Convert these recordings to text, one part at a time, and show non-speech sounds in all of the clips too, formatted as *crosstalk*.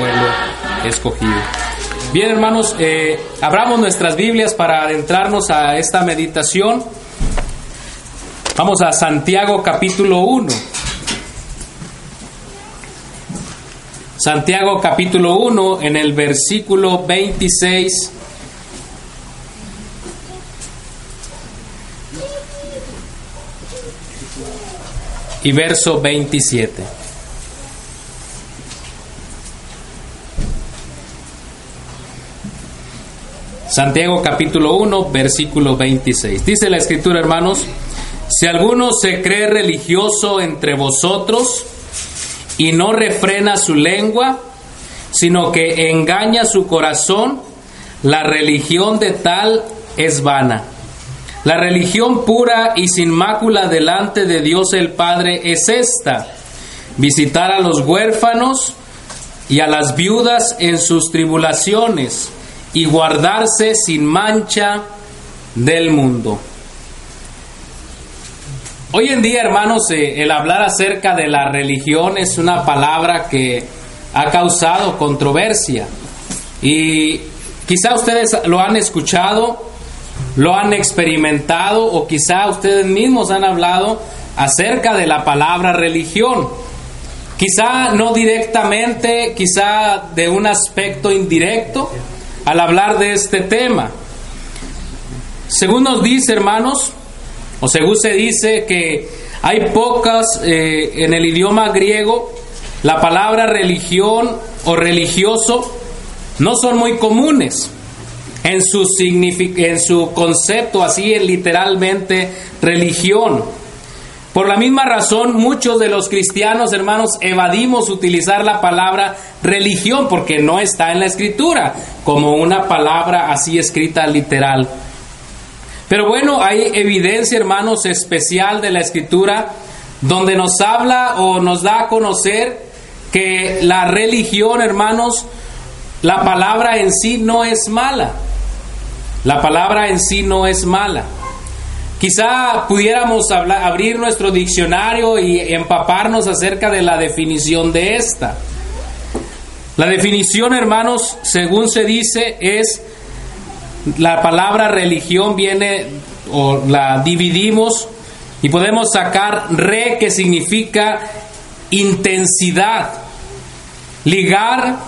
pueblo escogido. Bien, hermanos, eh, abramos nuestras Biblias para adentrarnos a esta meditación. Vamos a Santiago capítulo 1. Santiago capítulo 1 en el versículo 26. Y verso 27. Santiago capítulo 1, versículo 26. Dice la escritura, hermanos, si alguno se cree religioso entre vosotros y no refrena su lengua, sino que engaña su corazón, la religión de tal es vana. La religión pura y sin mácula delante de Dios el Padre es esta, visitar a los huérfanos y a las viudas en sus tribulaciones y guardarse sin mancha del mundo. Hoy en día, hermanos, eh, el hablar acerca de la religión es una palabra que ha causado controversia. Y quizá ustedes lo han escuchado, lo han experimentado o quizá ustedes mismos han hablado acerca de la palabra religión. Quizá no directamente, quizá de un aspecto indirecto al hablar de este tema. Según nos dice, hermanos, o según se dice que hay pocas eh, en el idioma griego, la palabra religión o religioso no son muy comunes en su, en su concepto, así en literalmente religión. Por la misma razón, muchos de los cristianos, hermanos, evadimos utilizar la palabra religión porque no está en la escritura como una palabra así escrita literal. Pero bueno, hay evidencia, hermanos, especial de la escritura donde nos habla o nos da a conocer que la religión, hermanos, la palabra en sí no es mala. La palabra en sí no es mala. Quizá pudiéramos abrir nuestro diccionario y empaparnos acerca de la definición de esta. La definición, hermanos, según se dice, es la palabra religión viene o la dividimos y podemos sacar re que significa intensidad, ligar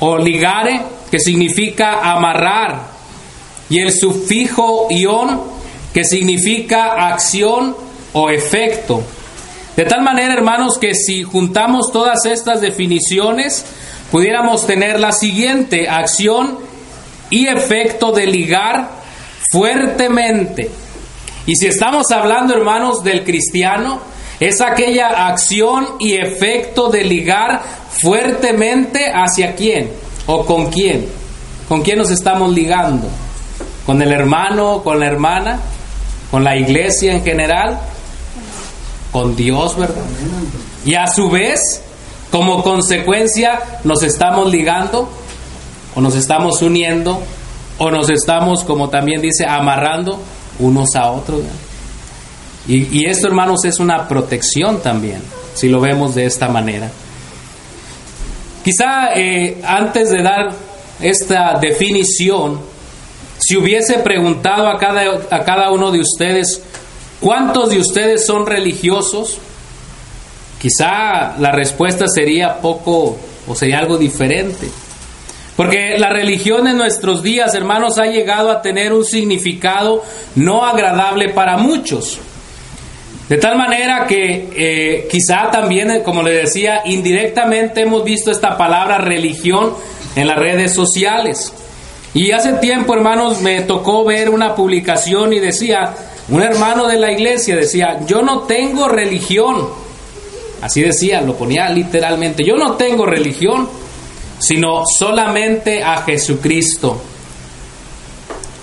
o ligare que significa amarrar y el sufijo ion que significa acción o efecto. De tal manera, hermanos, que si juntamos todas estas definiciones, pudiéramos tener la siguiente, acción y efecto de ligar fuertemente. Y si estamos hablando, hermanos, del cristiano, es aquella acción y efecto de ligar fuertemente hacia quién o con quién. ¿Con quién nos estamos ligando? ¿Con el hermano, con la hermana? Con la iglesia en general, con Dios, ¿verdad? Y a su vez, como consecuencia, nos estamos ligando o nos estamos uniendo o nos estamos, como también dice, amarrando unos a otros. Y, esto, hermanos, es una protección también, si lo vemos de esta manera. Quizá eh, antes de dar esta definición, si hubiese preguntado a cada, a cada uno de ustedes, ¿cuántos de ustedes son religiosos? Quizá la respuesta sería poco o sería algo diferente. Porque la religión en nuestros días, hermanos, ha llegado a tener un significado no agradable para muchos. De tal manera que eh, quizá también, como le decía, indirectamente hemos visto esta palabra religión en las redes sociales. Y hace tiempo, hermanos, me tocó ver una publicación y decía, un hermano de la iglesia decía, yo no tengo religión. Así decía, lo ponía literalmente, yo no tengo religión, sino solamente a Jesucristo.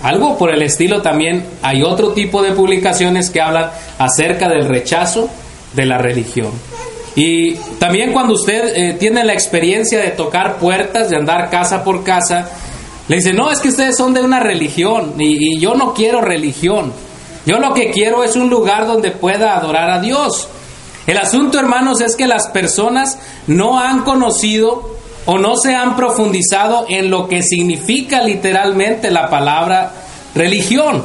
Algo por el estilo también hay otro tipo de publicaciones que hablan acerca del rechazo de la religión. Y también cuando usted eh, tiene la experiencia de tocar puertas, de andar casa por casa, le dice, no, es que ustedes son de una religión y, y yo no quiero religión. Yo lo que quiero es un lugar donde pueda adorar a Dios. El asunto, hermanos, es que las personas no han conocido o no se han profundizado en lo que significa literalmente la palabra religión.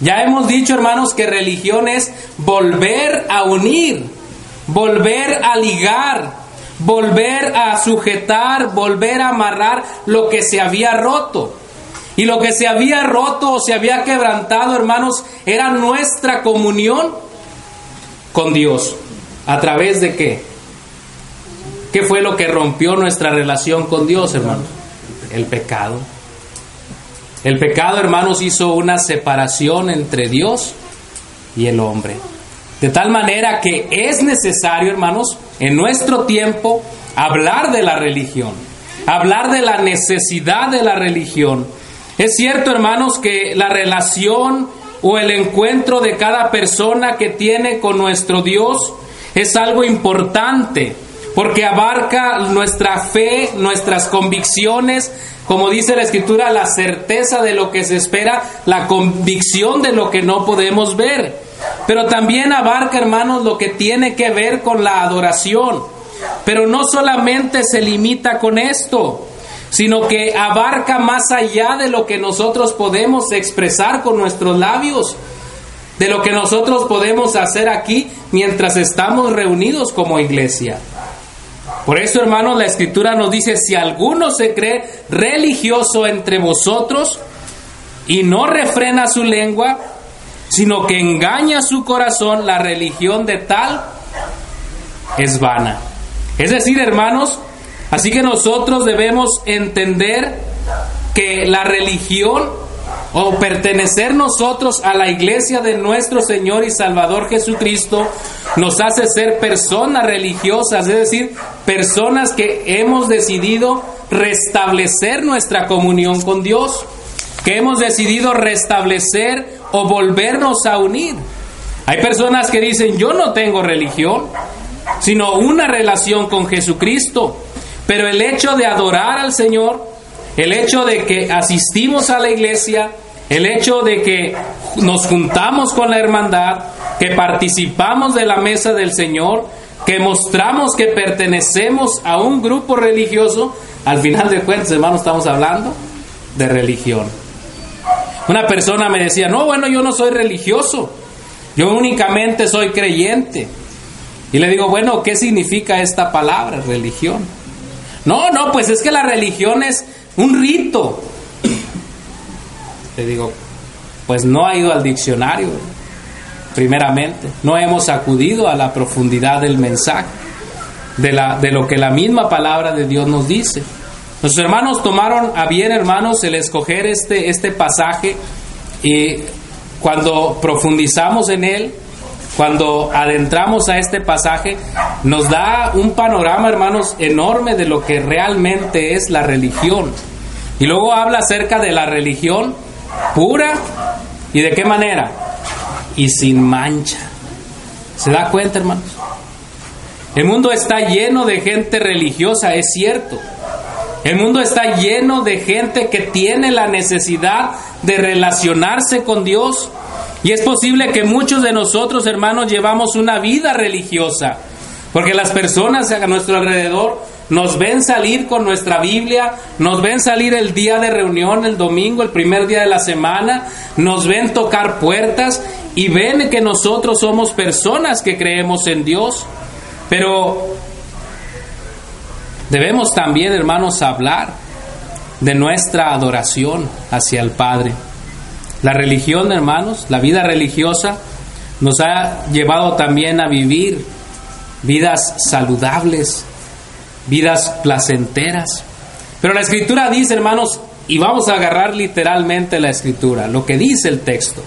Ya hemos dicho, hermanos, que religión es volver a unir, volver a ligar, volver a sujetar, volver a amarrar lo que se había roto. Y lo que se había roto o se había quebrantado, hermanos, era nuestra comunión con Dios. ¿A través de qué? ¿Qué fue lo que rompió nuestra relación con Dios, hermanos? El pecado. El pecado, hermanos, hizo una separación entre Dios y el hombre. De tal manera que es necesario, hermanos, en nuestro tiempo, hablar de la religión, hablar de la necesidad de la religión. Es cierto, hermanos, que la relación o el encuentro de cada persona que tiene con nuestro Dios es algo importante, porque abarca nuestra fe, nuestras convicciones, como dice la escritura, la certeza de lo que se espera, la convicción de lo que no podemos ver. Pero también abarca, hermanos, lo que tiene que ver con la adoración. Pero no solamente se limita con esto, sino que abarca más allá de lo que nosotros podemos expresar con nuestros labios, de lo que nosotros podemos hacer aquí mientras estamos reunidos como iglesia. Por eso, hermanos, la escritura nos dice, si alguno se cree religioso entre vosotros y no refrena su lengua, sino que engaña su corazón, la religión de tal es vana. Es decir, hermanos, así que nosotros debemos entender que la religión o pertenecer nosotros a la iglesia de nuestro Señor y Salvador Jesucristo nos hace ser personas religiosas, es decir, personas que hemos decidido restablecer nuestra comunión con Dios, que hemos decidido restablecer o volvernos a unir. Hay personas que dicen, yo no tengo religión, sino una relación con Jesucristo, pero el hecho de adorar al Señor, el hecho de que asistimos a la iglesia, el hecho de que nos juntamos con la hermandad, que participamos de la mesa del Señor, que mostramos que pertenecemos a un grupo religioso, al final de cuentas, hermanos, estamos hablando de religión. Una persona me decía, no, bueno, yo no soy religioso, yo únicamente soy creyente. Y le digo, bueno, ¿qué significa esta palabra, religión? No, no, pues es que la religión es un rito, le digo, pues no ha ido al diccionario, primeramente. No hemos acudido a la profundidad del mensaje, de, la, de lo que la misma palabra de Dios nos dice. Nuestros hermanos tomaron a bien, hermanos, el escoger este, este pasaje y cuando profundizamos en él, cuando adentramos a este pasaje, nos da un panorama, hermanos, enorme de lo que realmente es la religión. Y luego habla acerca de la religión pura y de qué manera y sin mancha. ¿Se da cuenta, hermanos? El mundo está lleno de gente religiosa, es cierto. El mundo está lleno de gente que tiene la necesidad de relacionarse con Dios. Y es posible que muchos de nosotros, hermanos, llevamos una vida religiosa. Porque las personas a nuestro alrededor nos ven salir con nuestra Biblia, nos ven salir el día de reunión, el domingo, el primer día de la semana, nos ven tocar puertas y ven que nosotros somos personas que creemos en Dios. Pero debemos también, hermanos, hablar de nuestra adoración hacia el Padre. La religión, hermanos, la vida religiosa nos ha llevado también a vivir vidas saludables, vidas placenteras. Pero la escritura dice, hermanos, y vamos a agarrar literalmente la escritura, lo que dice el texto.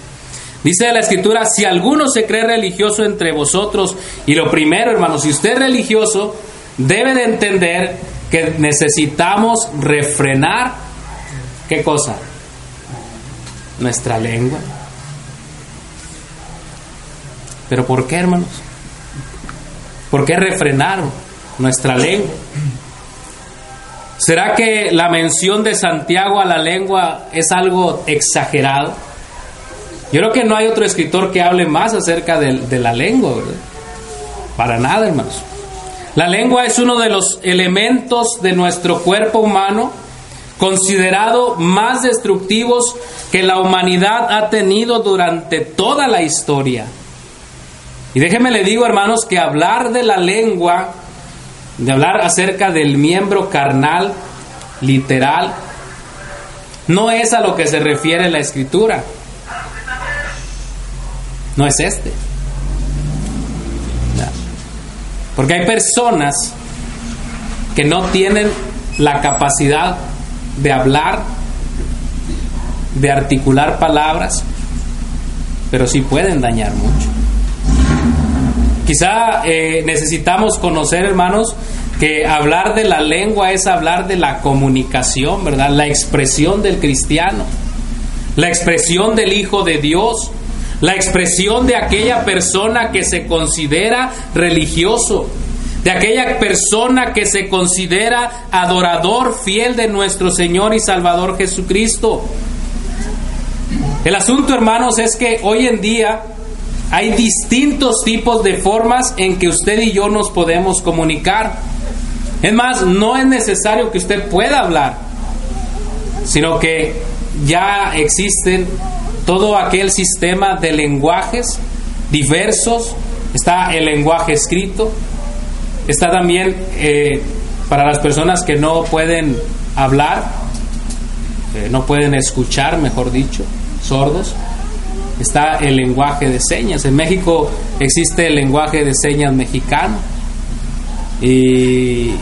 Dice la escritura, si alguno se cree religioso entre vosotros, y lo primero, hermanos, si usted es religioso, debe de entender que necesitamos refrenar, ¿qué cosa? Nuestra lengua. ¿Pero por qué, hermanos? ¿Por qué refrenar nuestra lengua? ¿Será que la mención de Santiago a la lengua es algo exagerado? Yo creo que no hay otro escritor que hable más acerca de, la lengua, ¿verdad? Para nada, hermanos. La lengua es uno de los elementos de nuestro cuerpo humano considerado más destructivos que la humanidad ha tenido durante toda la historia. Y déjeme le digo, hermanos, que hablar de la lengua, de hablar acerca del miembro carnal, literal, no es a lo que se refiere la escritura. No es este. Porque hay personas que no tienen la capacidad de hablar, de articular palabras, pero sí pueden dañar mucho. Quizá eh, necesitamos conocer, hermanos, que hablar de la lengua es hablar de la comunicación, ¿verdad? La expresión del cristiano, la expresión del Hijo de Dios, la expresión de aquella persona que se considera religioso, de aquella persona que se considera adorador fiel de nuestro Señor y Salvador Jesucristo. El asunto, hermanos, es que hoy en día hay distintos tipos de formas en que usted y yo nos podemos comunicar. Es más, no es necesario que usted pueda hablar, sino que ya existen todo aquel sistema de lenguajes diversos. Está el lenguaje escrito, está también eh, para las personas que no pueden hablar, eh, no pueden escuchar, mejor dicho, sordos está el lenguaje de señas. En México existe el lenguaje de señas mexicano. Y,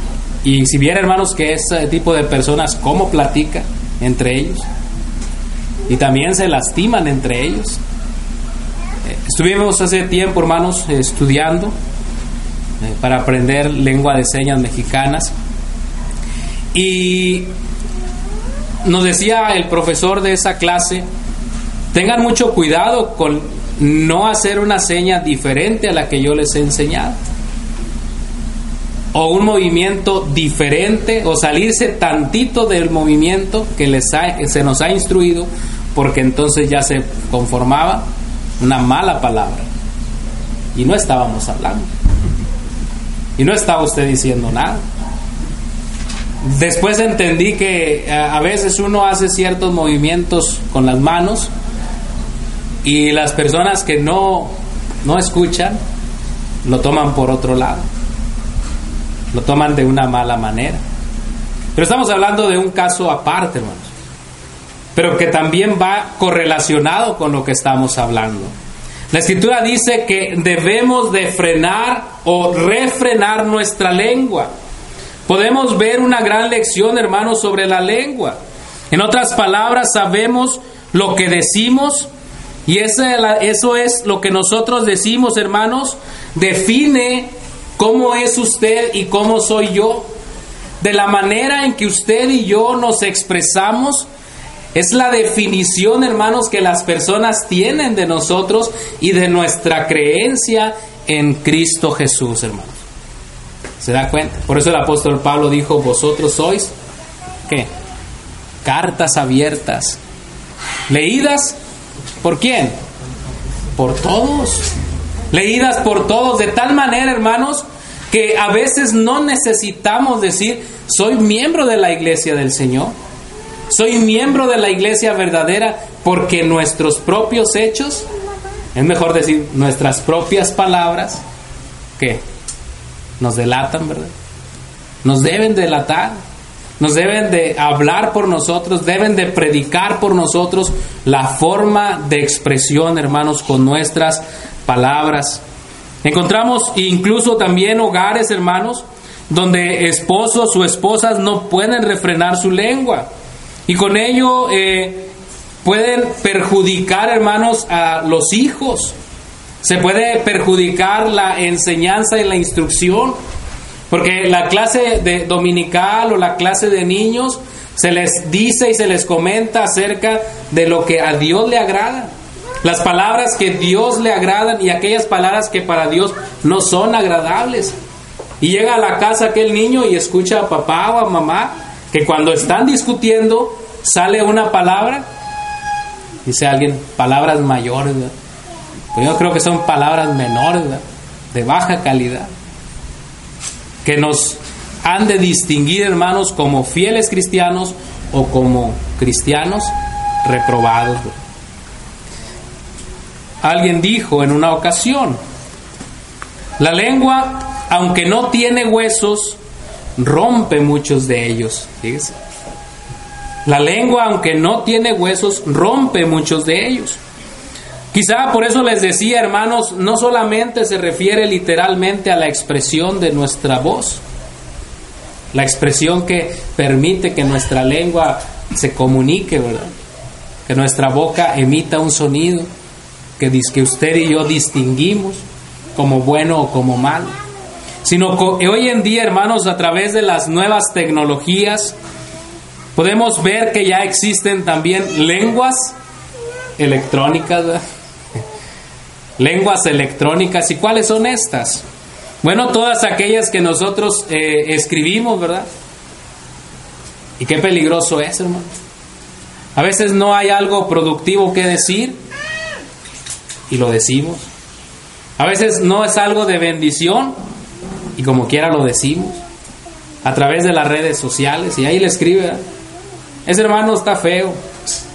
si viera, hermanos, que ese tipo de personas, ¿cómo platican entre ellos? Y también se lastiman entre ellos. Eh, estuvimos hace tiempo, hermanos, estudiando eh, para aprender lengua de señas mexicanas. Y nos decía el profesor de esa clase, Tengan mucho cuidado con no hacer una seña diferente a la que yo les he enseñado. O un movimiento diferente o salirse tantito del movimiento que les se nos ha instruido porque entonces ya se conformaba una mala palabra. Y no estábamos hablando. Y no estaba usted diciendo nada. Después entendí que eh, a veces uno hace ciertos movimientos con las manos y las personas que no, no escuchan lo toman por otro lado. Lo toman de una mala manera. Pero estamos hablando de un caso aparte, hermanos. Pero que también va correlacionado con lo que estamos hablando. La escritura dice que debemos de frenar o refrenar nuestra lengua. Podemos ver una gran lección, hermanos, sobre la lengua. En otras palabras, sabemos lo que decimos y eso es lo que nosotros decimos, hermanos, define cómo es usted y cómo soy yo. De la manera en que usted y yo nos expresamos, es la definición, hermanos, que las personas tienen de nosotros y de nuestra creencia en Cristo Jesús, hermanos. ¿Se da cuenta? Por eso el apóstol Pablo dijo, vosotros sois, ¿qué? Cartas abiertas, leídas ¿Por quién? Por todos. Leídas por todos, de tal manera, hermanos, que a veces no necesitamos decir, soy miembro de la iglesia del Señor. Soy miembro de la iglesia verdadera porque nuestros propios hechos, es mejor decir, nuestras propias palabras, que nos delatan, ¿verdad? Nos deben delatar nos deben de hablar por nosotros, deben de predicar por nosotros la forma de expresión, hermanos, con nuestras palabras. Encontramos incluso también hogares, hermanos, donde esposos o esposas no pueden refrenar su lengua. Y con ello eh, pueden perjudicar, hermanos, a los hijos. Se puede perjudicar la enseñanza y la instrucción. Porque la clase de dominical o la clase de niños se les dice y se les comenta acerca de lo que a Dios le agrada. Las palabras que Dios le agradan y aquellas palabras que para Dios no son agradables. Y llega a la casa aquel niño y escucha a papá o a mamá que cuando están discutiendo sale una palabra, dice alguien, palabras mayores, pues yo creo que son palabras menores, de baja calidad, que nos han de distinguir, hermanos, como fieles cristianos o como cristianos reprobados. Alguien dijo en una ocasión, la lengua aunque no tiene huesos, rompe muchos de ellos. La lengua, aunque no tiene huesos, rompe muchos de ellos. Quizá por eso les decía, hermanos, no solamente se refiere literalmente a la expresión de nuestra voz, la expresión que permite que nuestra lengua se comunique, ¿verdad? Que nuestra boca emita un sonido que, que usted y yo distinguimos como bueno o como malo sino que hoy en día, hermanos, a través de las nuevas tecnologías, podemos ver que ya existen también lenguas electrónicas, *laughs* lenguas electrónicas, ¿y cuáles son estas? Bueno, todas aquellas que nosotros eh, escribimos, ¿verdad? Y qué peligroso es, hermano. A veces no hay algo productivo que decir y lo decimos. A veces no es algo de bendición y como quiera lo decimos a través de las redes sociales y ahí le escribe, ese hermano está feo,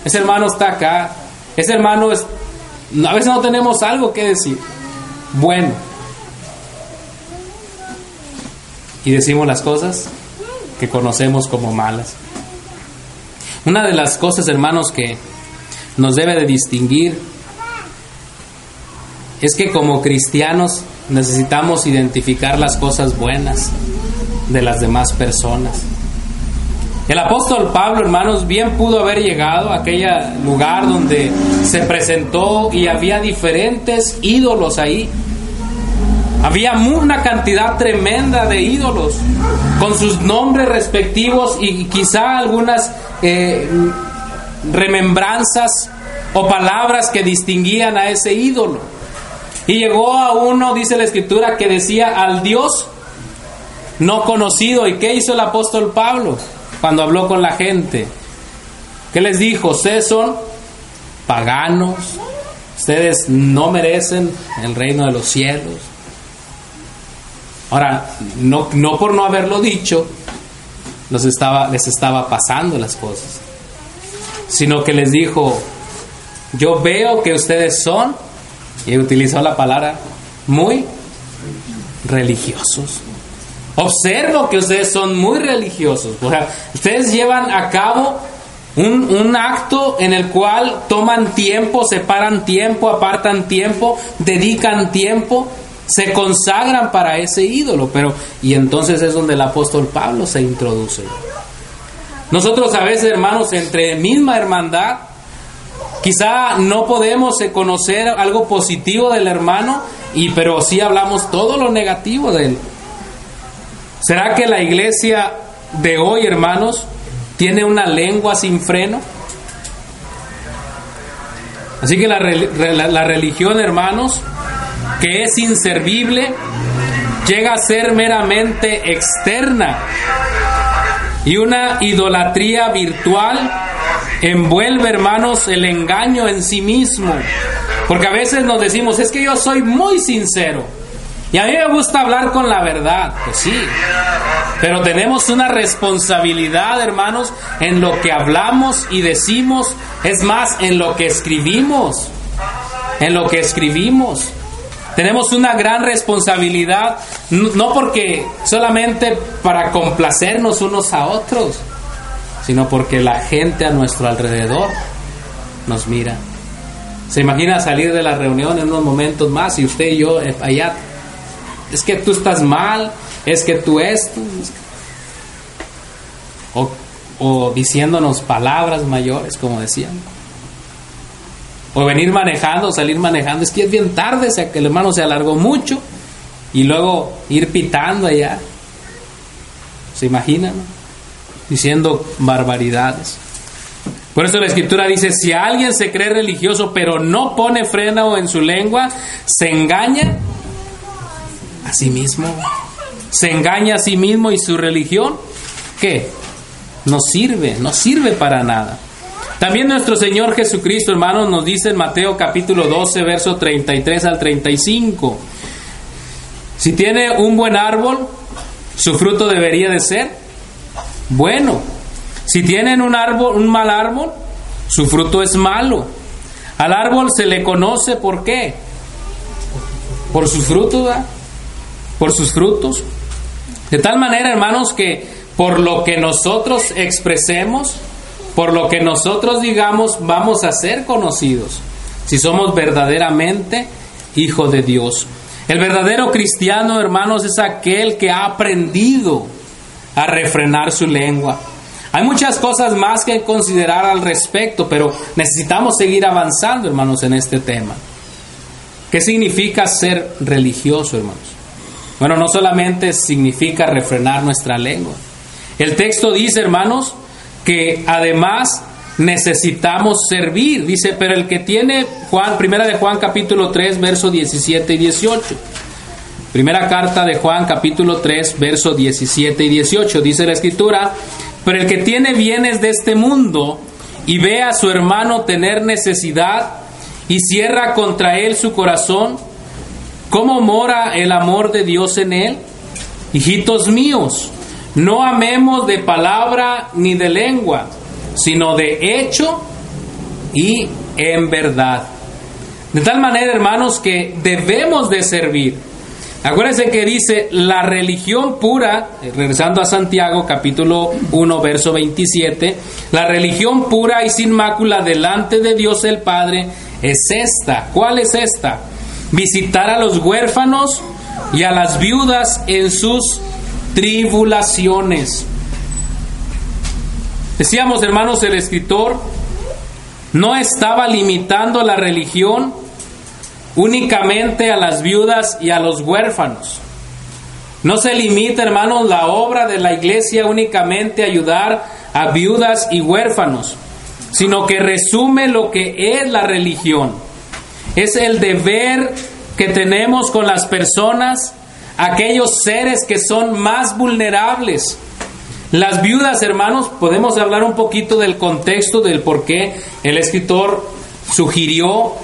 ese hermano está acá, ese hermano es... A veces no tenemos algo que decir. Bueno. Y decimos las cosas que conocemos como malas. Una de las cosas, hermanos, que nos debe de distinguir es que como cristianos necesitamos identificar las cosas buenas de las demás personas. El apóstol Pablo, hermanos, bien pudo haber llegado a aquel lugar donde se presentó y había diferentes ídolos ahí. Había una cantidad tremenda de ídolos con sus nombres respectivos y quizá algunas eh, remembranzas o palabras que distinguían a ese ídolo. Y llegó a uno, dice la escritura, que decía al Dios no conocido. ¿Y qué hizo el apóstol Pablo cuando habló con la gente? ¿Qué les dijo? Ustedes son paganos, ustedes no merecen el reino de los cielos. Ahora, no, no por no haberlo dicho, estaba, les estaba pasando las cosas, sino que les dijo, yo veo que ustedes son y utilizó la palabra muy religiosos. Observo que ustedes son muy religiosos. Ustedes llevan a cabo un, un, acto en el cual toman tiempo, separan tiempo, apartan tiempo, dedican tiempo, se consagran para ese ídolo. Pero, y entonces es donde el apóstol Pablo se introduce. Nosotros a veces, hermanos, entre misma hermandad, Quizá no podemos eh, conocer algo positivo del hermano, y, pero sí hablamos todo lo negativo de él. ¿Será que la iglesia de hoy, hermanos, tiene una lengua sin freno? Así que la, la religión, hermanos, que es inservible, llega a ser meramente externa y una idolatría virtual envuelve, hermanos, el engaño en sí mismo. Porque a veces nos decimos, es que yo soy muy sincero. Y a mí me gusta hablar con la verdad. Pues sí. Pero tenemos una responsabilidad, hermanos, en lo que hablamos y decimos. Es más, en lo que escribimos. En lo que escribimos. Tenemos una gran responsabilidad, no porque solamente para complacernos unos a otros, sino porque la gente a nuestro alrededor nos mira. Se imagina salir de la reunión en unos momentos más y usted y yo eh, allá, es que tú estás mal, es que tú esto. O o diciéndonos palabras mayores, como decían. O venir manejando, salir manejando. Es que es bien tarde, o sea, que el hermano se alargó mucho y luego ir pitando allá. ¿Se imaginan? Diciendo barbaridades. Por eso la escritura dice, si alguien se cree religioso pero no pone freno en su lengua, se engaña a sí mismo. Se engaña a sí mismo y su religión, ¿qué? No sirve, no sirve para nada. También nuestro Señor Jesucristo, hermanos, nos dice en Mateo capítulo 12, verso 33 al 35. Si tiene un buen árbol, su fruto debería de ser bueno. Si tienen un árbol, un mal árbol, su fruto es malo. Al árbol se le conoce por qué? Por sus frutos, Por sus frutos. De tal manera, hermanos, que por lo que nosotros expresemos, por lo que nosotros digamos, vamos a ser conocidos. Si somos verdaderamente hijos de Dios. El verdadero cristiano, hermanos, es aquel que ha aprendido a refrenar su lengua. Hay muchas cosas más que considerar al respecto, pero necesitamos seguir avanzando, hermanos, en este tema. ¿Qué significa ser religioso, hermanos? Bueno, no solamente significa refrenar nuestra lengua. El texto dice, hermanos, que además necesitamos servir. Dice, pero el que tiene Juan, primera de Juan capítulo 3, verso 17 y 18. Primera carta de Juan capítulo 3, verso 17 y 18. Dice la escritura, pero el que tiene bienes de este mundo y ve a su hermano tener necesidad y cierra contra él su corazón, ¿cómo mora el amor de Dios en él? Hijitos míos, no amemos de palabra ni de lengua, sino de hecho y en verdad. De tal manera, hermanos, que debemos de servir. Acuérdense que dice la religión pura, eh, regresando a Santiago capítulo 1 verso 27, la religión pura y sin mácula delante de Dios el Padre es esta. ¿Cuál es esta? Visitar a los huérfanos y a las viudas en sus tribulaciones Decíamos, hermanos, el escritor no estaba limitando la religión únicamente a las viudas y a los huérfanos. No se limita, hermanos, la obra de la iglesia únicamente a ayudar a viudas y huérfanos, sino que resume lo que es la religión. Es el deber que tenemos con las personas, aquellos seres que son más vulnerables, las viudas, hermanos, podemos hablar un poquito del contexto del por qué el escritor sugirió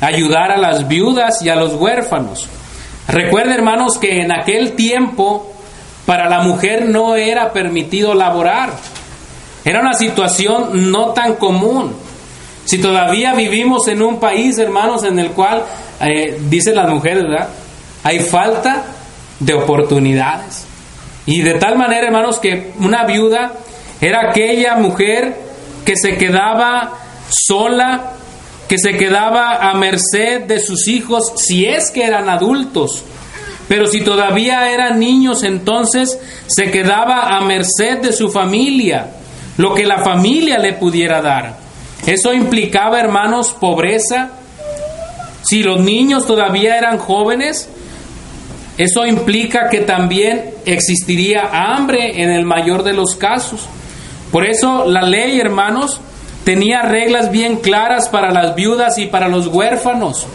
ayudar a las viudas y a los huérfanos. Recuerden, hermanos, que en aquel tiempo para la mujer no era permitido laborar. Era una situación no tan común. Si todavía vivimos en un país, hermanos, en el cual, eh, dicen las mujeres, ¿verdad? Hay falta de oportunidades. Y de tal manera, hermanos, que una viuda era aquella mujer que se quedaba sola, que se quedaba a merced de sus hijos si es que eran adultos. Pero si todavía eran niños, entonces se quedaba a merced de su familia, lo que la familia le pudiera dar. Eso implicaba, hermanos, pobreza. Si los niños todavía eran jóvenes, eso implica que también existiría hambre en el mayor de los casos. Por eso la ley, hermanos, tenía reglas bien claras para las viudas y para los huérfanos,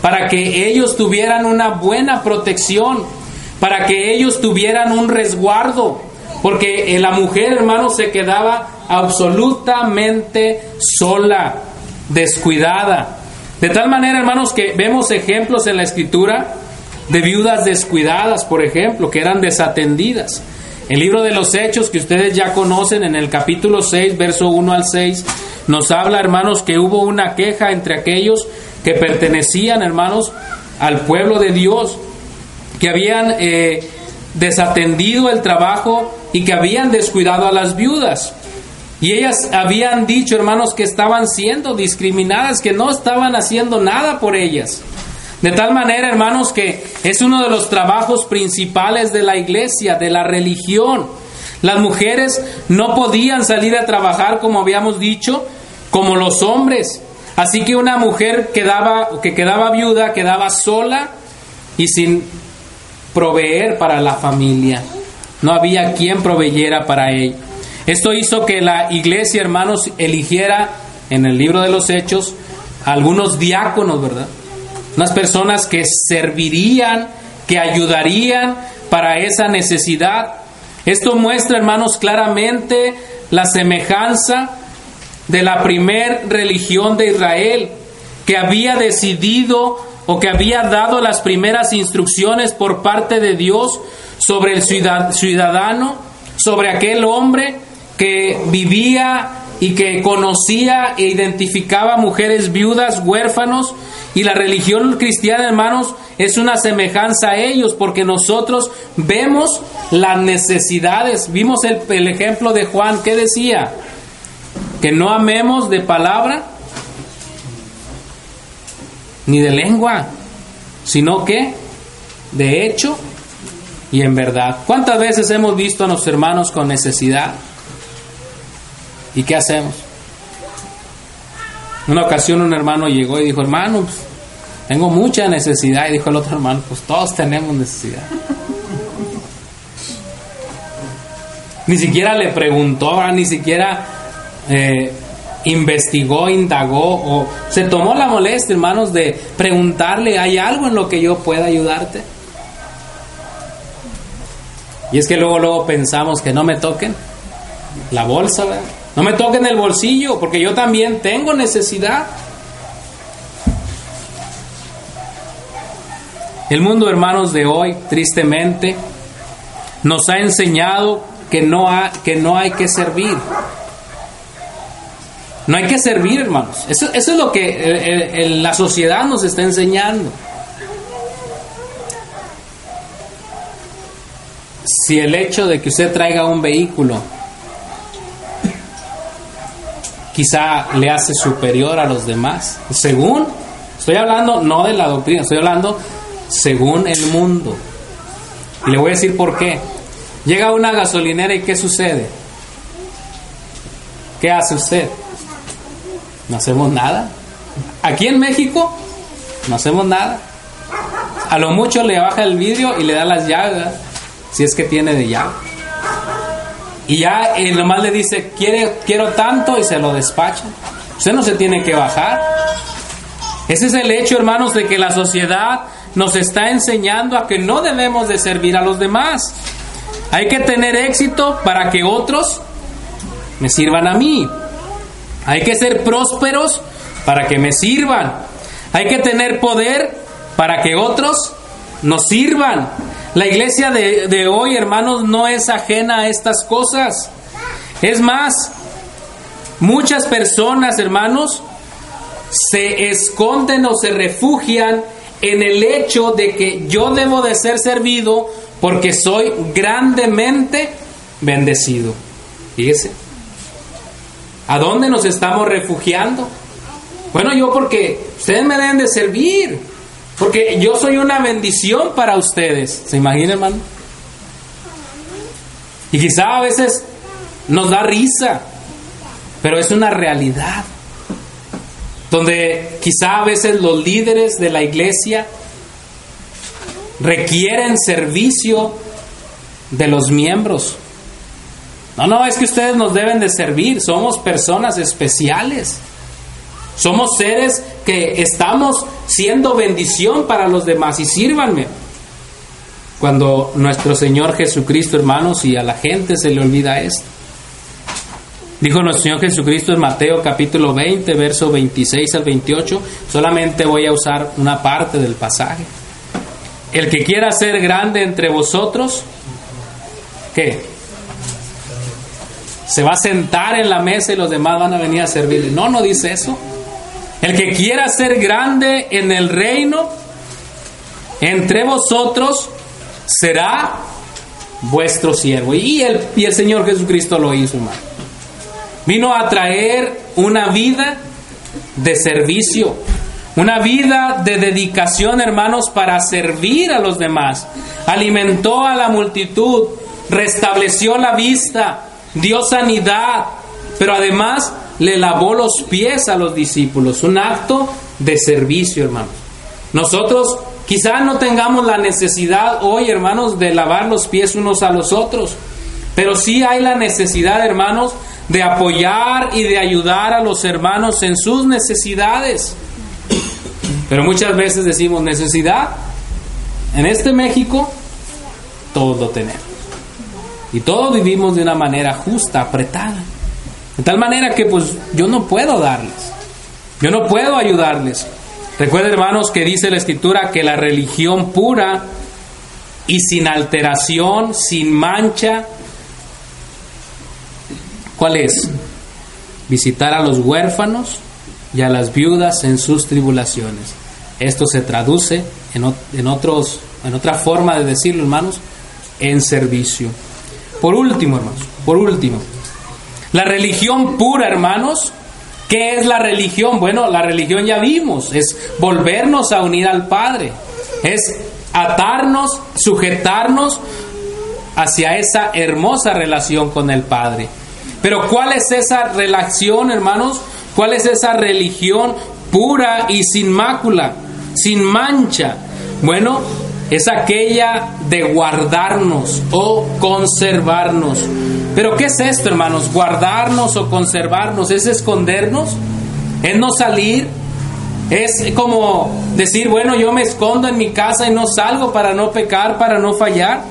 para que ellos tuvieran una buena protección, para que ellos tuvieran un resguardo, porque la mujer, hermanos, se quedaba absolutamente sola, descuidada. De tal manera, hermanos, que vemos ejemplos en la escritura de viudas descuidadas, por ejemplo, que eran desatendidas. El libro de los Hechos, que ustedes ya conocen, en el capítulo 6, verso 1 al 6, nos habla, hermanos, que hubo una queja entre aquellos que pertenecían, hermanos, al pueblo de Dios, que habían eh, desatendido el trabajo y que habían descuidado a las viudas. Y ellas habían dicho, hermanos, que estaban siendo discriminadas, que no estaban haciendo nada por ellas. De tal manera, hermanos, que es uno de los trabajos principales de la iglesia, de la religión. Las mujeres no podían salir a trabajar, como habíamos dicho, como los hombres. Así que una mujer quedaba, que quedaba viuda, quedaba sola y sin proveer para la familia. No había quien proveyera para ella. Esto hizo que la iglesia, hermanos, eligiera en el libro de los Hechos algunos diáconos, ¿verdad? Unas personas que servirían, que ayudarían para esa necesidad. Esto muestra, hermanos, claramente la semejanza de la primer religión de Israel, que había decidido o que había dado las primeras instrucciones por parte de Dios sobre el ciudadano, sobre aquel hombre que vivía y que conocía e identificaba mujeres viudas, huérfanos, y la religión cristiana, hermanos, es una semejanza a ellos, porque nosotros vemos las necesidades. Vimos el, el ejemplo de Juan, ¿qué decía? Que no amemos de palabra ni de lengua, sino que de hecho y en verdad. ¿Cuántas veces hemos visto a nuestros hermanos con necesidad? ¿Y qué hacemos? Una ocasión un hermano llegó y dijo, hermano, pues, tengo mucha necesidad. Y dijo el otro hermano, pues todos tenemos necesidad. ni siquiera le preguntó, ni siquiera eh, investigó, indagó o se tomó la molestia, hermanos, de preguntarle, ¿hay algo en lo que yo pueda ayudarte? Y es que luego, luego pensamos que no me toquen la bolsa, ¿verdad? No me toquen el bolsillo, porque yo también tengo necesidad. El mundo, hermanos, de hoy, tristemente, nos ha enseñado que no, que no hay que servir. No hay que servir, hermanos. Eso, es lo que eh, eh, la sociedad nos está enseñando. Si el hecho de que usted traiga un vehículo quizá le hace superior a los demás. Según, estoy hablando no de la doctrina, estoy hablando según el mundo. Y le voy a decir por qué. Llega una gasolinera y ¿qué sucede? ¿Qué hace usted? No hacemos nada. Aquí en México no hacemos nada. A lo mucho le baja el vidrio y le da las llaves, si es que tiene de llave. Y ya eh, nomás le dice, quiero tanto y se lo despacha. Usted no se tiene que bajar. Ese es el hecho, hermanos, de que la sociedad nos está enseñando a que no debemos de servir a los demás. Hay que tener éxito para que otros me sirvan a mí. Hay que ser prósperos para que me sirvan. Hay que tener poder para que otros nos sirvan. La iglesia de, hoy, hermanos, no es ajena a estas cosas. Es más, muchas personas, hermanos, se esconden o se refugian en el hecho de que yo debo de ser servido porque soy grandemente bendecido. Fíjese. ¿A dónde nos estamos refugiando? Bueno, yo porque ustedes me deben de servir. Porque yo soy una bendición para ustedes. ¿Se imagina, hermano? Y quizá a veces nos da risa, pero es una realidad. Donde quizá a veces los líderes de la iglesia requieren servicio de los miembros. No, no, es que ustedes nos deben de servir, somos personas especiales. Somos seres que estamos siendo bendición para los demás y sírvanme. Cuando nuestro Señor Jesucristo, hermanos, y a la gente se le olvida esto. Dijo nuestro Señor Jesucristo en Mateo capítulo 20, verso 26 al 28. Solamente voy a usar una parte del pasaje. El que quiera ser grande entre vosotros, ¿qué? Se va a sentar en la mesa y los demás van a venir a servirle. No, no dice eso. El que quiera ser grande en el reino, entre vosotros será vuestro siervo. Y el, el Señor Jesucristo lo hizo, hermano. Vino a traer una vida de servicio, una vida de dedicación, hermanos, para servir a los demás. Alimentó a la multitud, restableció la vista, dio sanidad, pero además le lavó los pies a los discípulos. Un acto de servicio, hermanos. Nosotros quizás no tengamos la necesidad hoy, hermanos, de lavar los pies unos a los otros, pero sí hay la necesidad, hermanos, de apoyar y de ayudar a los hermanos en sus necesidades. Pero muchas veces decimos necesidad. En este México, todos lo tenemos. Y todos vivimos de una manera justa, apretada. De tal manera que pues yo no puedo darles. Yo no puedo ayudarles. Recuerden hermanos que dice la escritura que la religión pura y sin alteración, sin mancha, ¿cuál es? Visitar a los huérfanos y a las viudas en sus tribulaciones. Esto se traduce en, en, otros, en otra forma de decirlo, hermanos, en servicio. Por último, hermanos, por último, la religión pura, hermanos, ¿qué es la religión? Bueno, la religión ya vimos, es volvernos a unir al Padre, es atarnos, sujetarnos hacia esa hermosa relación con el Padre. Pero ¿cuál es esa relación, hermanos? ¿Cuál es esa religión pura y sin mácula, sin mancha? Bueno, es aquella de guardarnos o conservarnos. Pero ¿qué es esto, hermanos? Guardarnos o conservarnos, ¿es escondernos? ¿Es no salir? Es como decir, bueno, yo me escondo en mi casa y no salgo para no pecar, para no fallar.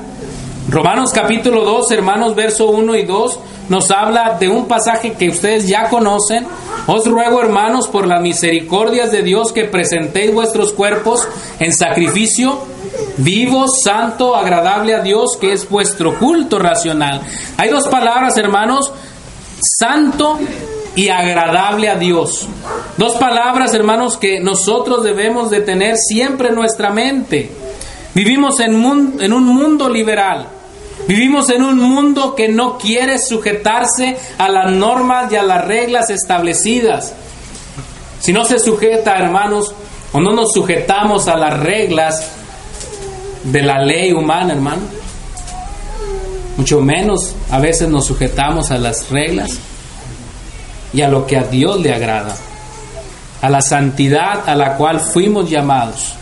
Romanos capítulo 2, hermanos, verso 1 y 2, nos habla de un pasaje que ustedes ya conocen. Os ruego, hermanos, por las misericordias de Dios, que presentéis vuestros cuerpos en sacrificio vivo, santo, agradable a Dios, que es vuestro culto racional. Hay dos palabras, hermanos, santo y agradable a Dios. Dos palabras, hermanos, que nosotros debemos de tener siempre en nuestra mente. Vivimos en, en un mundo liberal. Vivimos en un mundo que no quiere sujetarse a las normas y a las reglas establecidas. Si no se sujeta, hermanos, o no nos sujetamos a las reglas de la ley humana, hermano. Mucho menos a veces nos sujetamos a las reglas y a lo que a Dios le agrada, a la santidad a la cual fuimos llamados.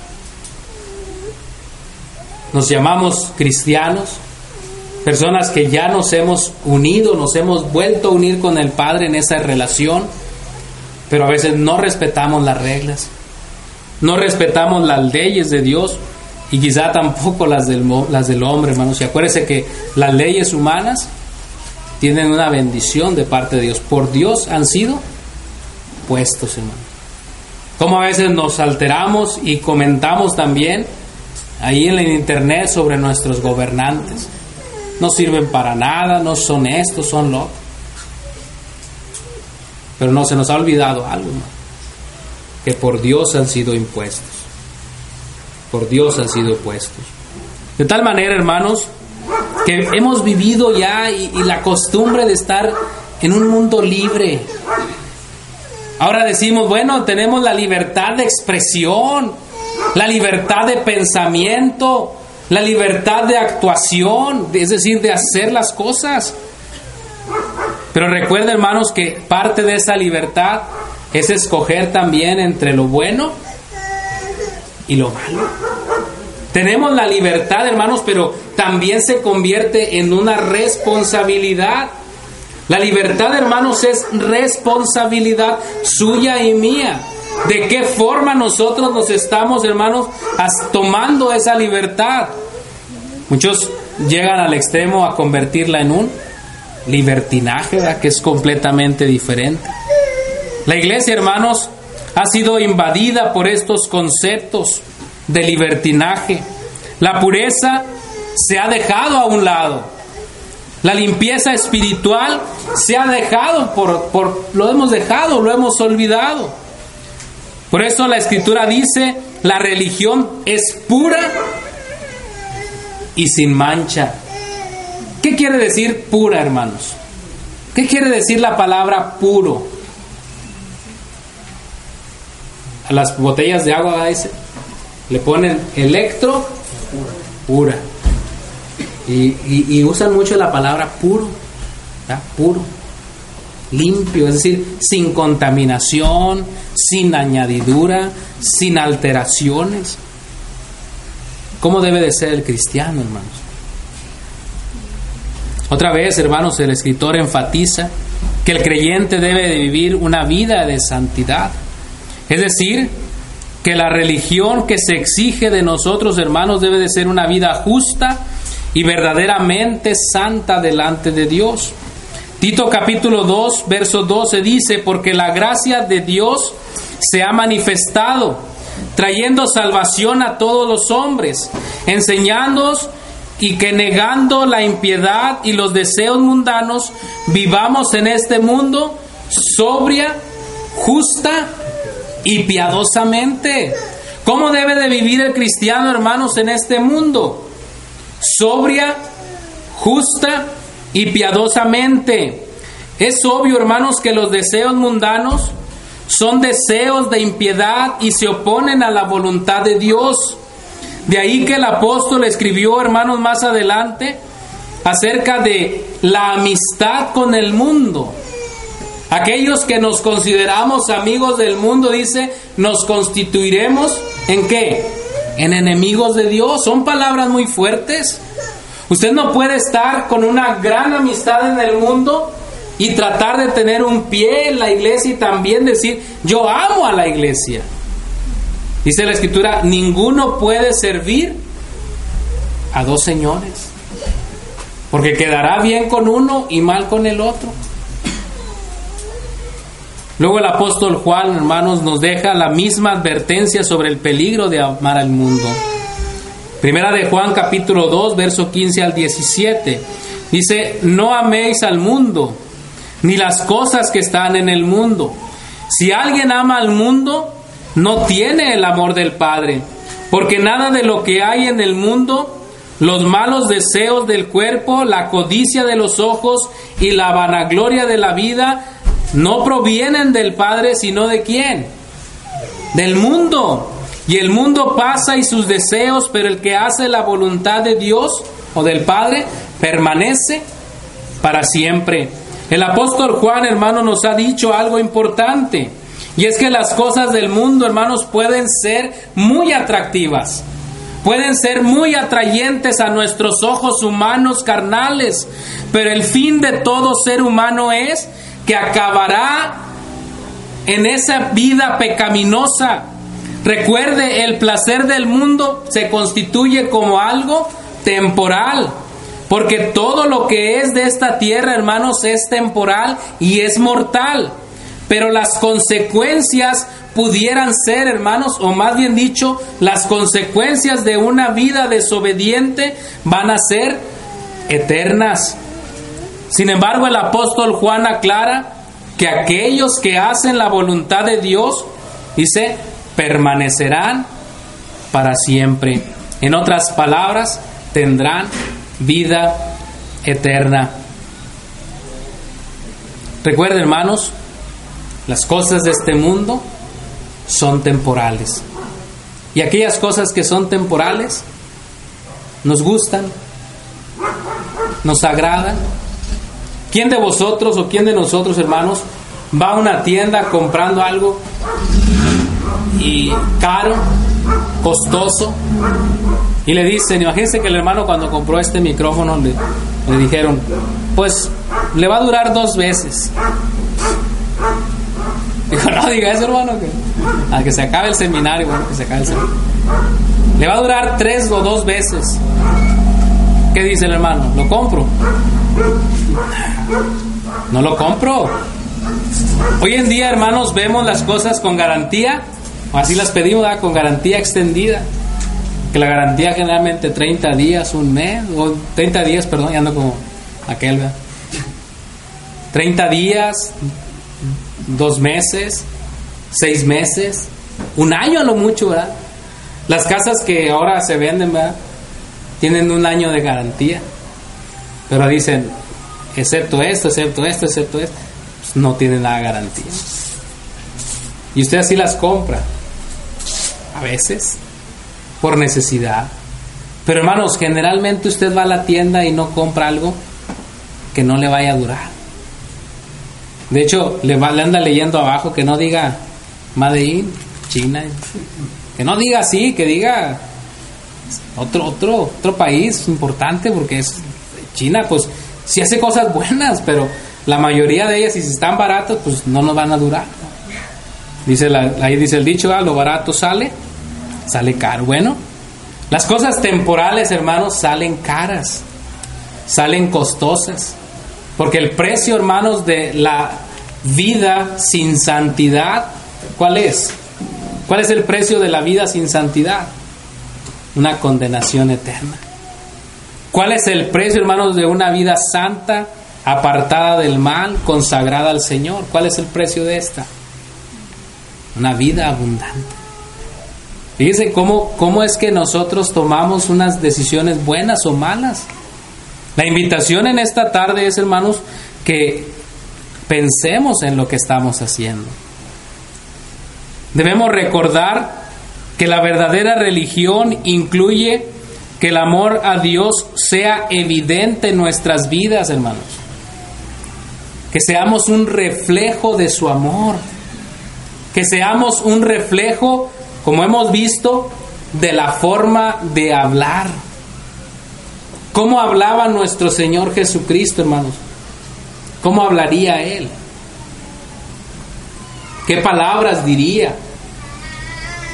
Nos llamamos cristianos, personas que ya nos hemos unido, nos hemos vuelto a unir con el Padre en esa relación, pero a veces no respetamos las reglas, no respetamos las leyes de Dios y quizá tampoco las del, las del hombre, hermanos. Y acuérdense que las leyes humanas tienen una bendición de parte de Dios. Por Dios han sido puestos, hermano. Como a veces nos alteramos y comentamos también ahí en el internet sobre nuestros gobernantes. No sirven para nada, no son estos, son lo. Pero no se nos ha olvidado algo, que por Dios han sido impuestos por Dios han sido puestos. De tal manera, hermanos, que hemos vivido ya y, la costumbre de estar en un mundo libre. Ahora decimos, bueno, tenemos la libertad de expresión, la libertad de pensamiento, la libertad de actuación, es decir, de hacer las cosas. Pero recuerden, hermanos, que parte de esa libertad es escoger también entre lo bueno y lo malo. Tenemos la libertad, hermanos, pero también se convierte en una responsabilidad. La libertad, hermanos, es responsabilidad suya y mía. ¿De qué forma nosotros nos estamos, hermanos, tomando esa libertad? Muchos llegan al extremo a convertirla en un libertinaje, que es completamente diferente. La iglesia, hermanos, ha sido invadida por estos conceptos de libertinaje. La pureza se ha dejado a un lado. La limpieza espiritual se ha dejado por, por lo hemos dejado, lo hemos olvidado. Por eso la escritura dice, la religión es pura y sin mancha. ¿Qué quiere decir pura, hermanos? ¿Qué quiere decir la palabra puro? a las botellas de agua le ponen electro pura. Y, usan mucho la palabra puro, puro, limpio, es decir, sin contaminación, sin añadidura, sin alteraciones. ¿Cómo debe de ser el cristiano, hermanos? Otra vez, hermanos, el escritor enfatiza que el creyente debe de vivir una vida de santidad. Es decir, que la religión que se exige de nosotros, hermanos, debe de ser una vida justa y verdaderamente santa delante de Dios. Tito capítulo 2, verso 12 dice, porque la gracia de Dios se ha manifestado, trayendo salvación a todos los hombres, enseñándonos y que negando la impiedad y los deseos mundanos, vivamos en este mundo sobria, justa y piadosamente. ¿Cómo debe de vivir el cristiano, hermanos, en este mundo? Sobria, justa y piadosamente. Es obvio, hermanos, que los deseos mundanos son deseos de impiedad y se oponen a la voluntad de Dios. De ahí que el apóstol escribió, hermanos, más adelante, acerca de la amistad con el mundo. Aquellos que nos consideramos amigos del mundo, dice, nos constituiremos en qué? En enemigos de Dios. Son palabras muy fuertes. Usted no puede estar con una gran amistad en el mundo y tratar de tener un pie en la iglesia y también decir, yo amo a la iglesia. Dice la escritura, ninguno puede servir a dos señores, porque quedará bien con uno y mal con el otro. Luego el apóstol Juan, hermanos, nos deja la misma advertencia sobre el peligro de amar al mundo. Primera de Juan capítulo 2, verso 15 al 17. Dice, no améis al mundo, ni las cosas que están en el mundo. Si alguien ama al mundo, no tiene el amor del Padre, porque nada de lo que hay en el mundo, los malos deseos del cuerpo, la codicia de los ojos y la vanagloria de la vida, no provienen del Padre, sino de quién? Del mundo. Y el mundo pasa y sus deseos, pero el que hace la voluntad de Dios o del Padre permanece para siempre. El apóstol Juan, hermano, nos ha dicho algo importante. Y es que las cosas del mundo, hermanos, pueden ser muy atractivas, pueden ser muy atrayentes a nuestros ojos humanos carnales, pero el fin de todo ser humano es que acabará en esa vida pecaminosa. Recuerde, el placer del mundo se constituye como algo temporal. Porque todo lo que es de esta tierra, hermanos, es temporal y es mortal. Pero las consecuencias pudieran ser, hermanos, o más bien dicho, las consecuencias de una vida desobediente van a ser eternas. Sin embargo, el apóstol Juan aclara que aquellos que hacen la voluntad de Dios, dice, permanecerán para siempre. En otras palabras, tendrán vida eterna. Recuerden, hermanos, las cosas de este mundo son temporales. Y aquellas cosas que son temporales nos gustan, nos agradan. ¿Quién de vosotros o quién de nosotros, hermanos, va a una tienda comprando algo y caro, costoso, y le dicen, imagínense que el hermano cuando compró este micrófono le, dijeron, pues le va a durar dos veces. Dijo, no diga eso, hermano, que a que se acabe el seminario, bueno, que se acabe el seminario. Le va a durar tres o dos veces. ¿Qué dice el hermano? ¿Lo compro? No lo compro. Hoy en día, hermanos, vemos las cosas con garantía, o así las pedimos, con garantía extendida. Que la garantía generalmente 30 días, un mes, o 30 días, perdón, ya ando como aquel, ¿verdad? 30 días, dos meses, seis meses, un año a lo mucho, ¿verdad? Las casas que ahora se venden, ¿verdad? Tienen un año de garantía, pero dicen, excepto esto, excepto esto, excepto esto, pues no tienen nada de garantía. Y usted así las compra, a veces, por necesidad, Pero hermanos, generalmente usted va a la tienda y no compra algo que no le vaya a durar. De hecho, le, va, le anda leyendo abajo que no diga Made in China. Que no diga así, que diga otro, otro, otro país importante, porque es China, pues sí hace cosas buenas, pero la mayoría de ellas, si están baratas, pues no nos van a durar. Dice ahí dice el dicho, ah, lo barato sale, sale caro. Bueno, las cosas temporales, hermanos, salen caras, salen costosas. Porque el precio, hermanos, de la vida sin santidad, ¿cuál es? ¿Cuál es el precio de la vida sin santidad? Una condenación eterna. ¿Cuál es el precio, hermanos, de una vida santa, apartada del mal, consagrada al Señor? ¿Cuál es el precio de esta? Una vida abundante. Fíjense cómo, cómo es que nosotros tomamos unas decisiones buenas o malas. La invitación en esta tarde es, hermanos, que pensemos en lo que estamos haciendo. Debemos recordar que la verdadera religión incluye que el amor a Dios sea evidente en nuestras vidas, hermanos. Que seamos un reflejo de su amor. Que seamos un reflejo, como hemos visto, de la forma de hablar. ¿Cómo hablaba nuestro Señor Jesucristo, hermanos? ¿Cómo hablaría Él? ¿Qué palabras diría?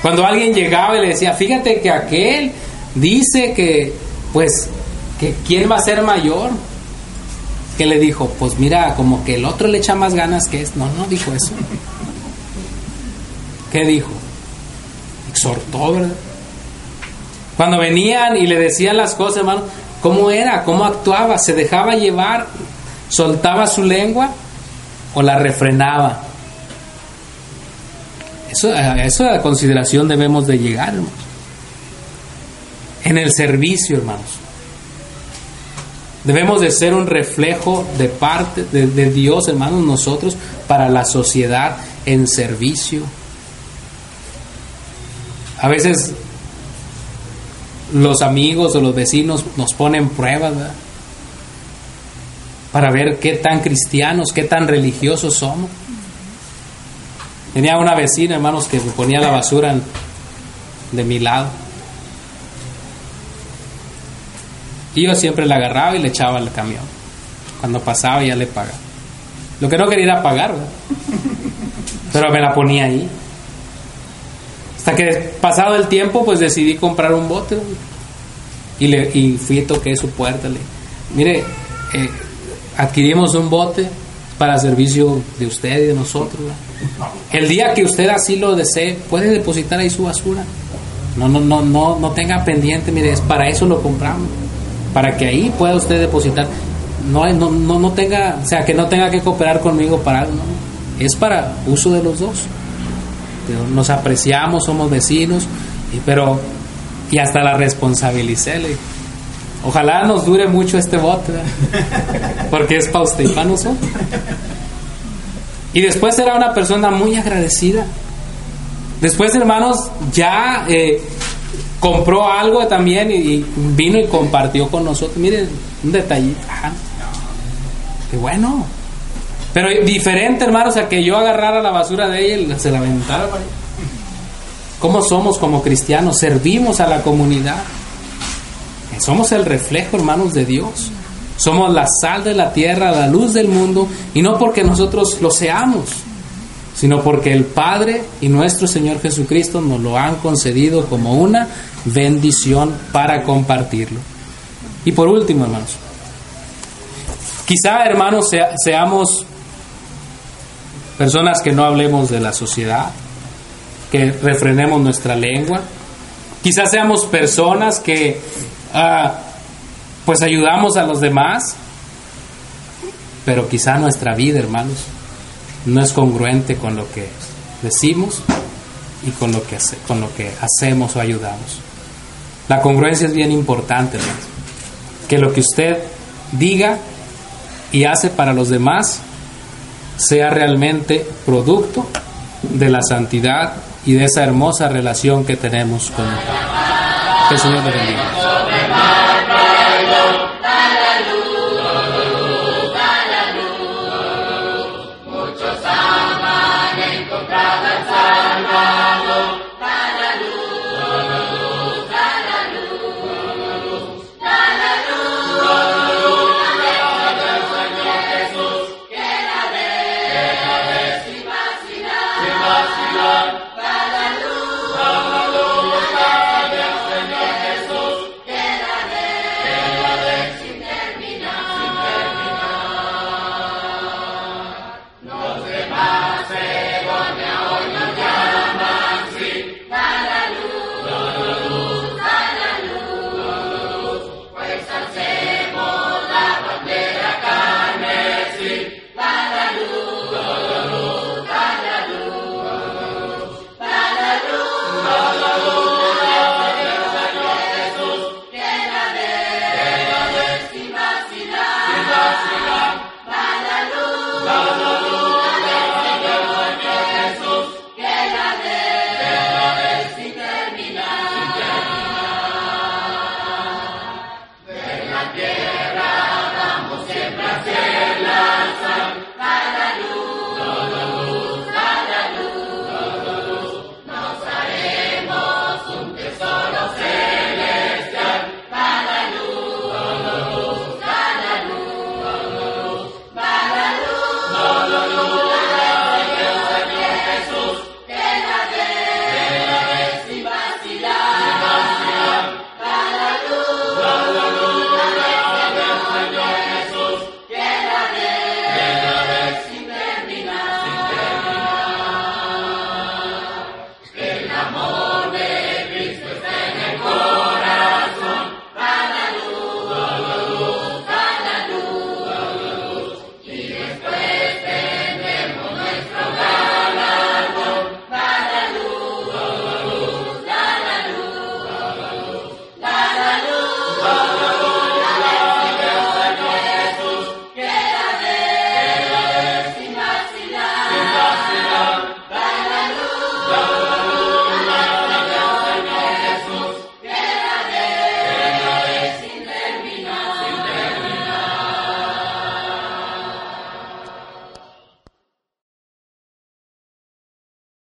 Cuando alguien llegaba y le decía, fíjate que aquel dice que, pues, que quién va a ser mayor. Que le dijo, pues mira, como que el otro le echa más ganas que es. No, no dijo eso. *laughs* ¿Qué dijo? Exhortó, ¿verdad? Cuando venían y le decían las cosas, hermano, ¿cómo era? ¿Cómo actuaba? ¿Se dejaba llevar? ¿Soltaba su lengua o la refrenaba? Eso, a eso a consideración debemos de llegar, hermanos. En el servicio, hermanos. Debemos de ser un reflejo de parte de, Dios, hermanos, nosotros, para la sociedad en servicio. A veces los amigos o los vecinos nos ponen pruebas para ver qué tan cristianos, qué tan religiosos somos. Tenía una vecina, hermanos, que ponía la basura de mi lado. Y yo siempre la agarraba y le echaba al camión. Cuando pasaba ya le pagaba. Lo que no quería era pagar, ¿verdad? pero me la ponía ahí. Hasta que pasado el tiempo, pues decidí comprar un bote. Y, le, y fui toqué su puerta. Le mire, eh, adquirimos un bote para servicio de usted y de nosotros. El día que usted así lo desee, puede depositar ahí su basura. No, no, no, no, no tenga pendiente, mire, es para eso lo compramos. Para que ahí pueda usted depositar. No, no, no, no tenga, o sea, que no tenga que cooperar conmigo para algo. Es para uso de los dos. Nos apreciamos, somos vecinos, pero, y hasta la responsabilicé. Le, Ojalá nos dure mucho este bote, *laughs* porque es para usted y para nosotros. Y después era una persona muy agradecida. Después, hermanos, ya eh, compró algo también y, vino y compartió con nosotros. Miren, un detallito. Qué bueno. Pero diferente, hermanos, a que yo agarrara la basura de ella y se la aventara. ¿Cómo somos como cristianos? Servimos a la comunidad. Somos el reflejo, hermanos, de Dios. Somos la sal de la tierra, la luz del mundo, y no porque nosotros lo seamos, sino porque el Padre y nuestro Señor Jesucristo nos lo han concedido como una bendición para compartirlo. Y por último, hermanos, quizá, hermanos, seamos personas que no hablemos de la sociedad, que refrenemos nuestra lengua, quizás seamos personas que Ah, pues ayudamos a los demás, pero quizá nuestra vida, hermanos, no es congruente con lo que decimos y con lo que, con lo que hacemos o ayudamos. La congruencia es bien importante, hermanos. Que lo que usted diga y hace para los demás sea realmente producto de la santidad y de esa hermosa relación que tenemos con el Señor. Que el Señor le bendiga.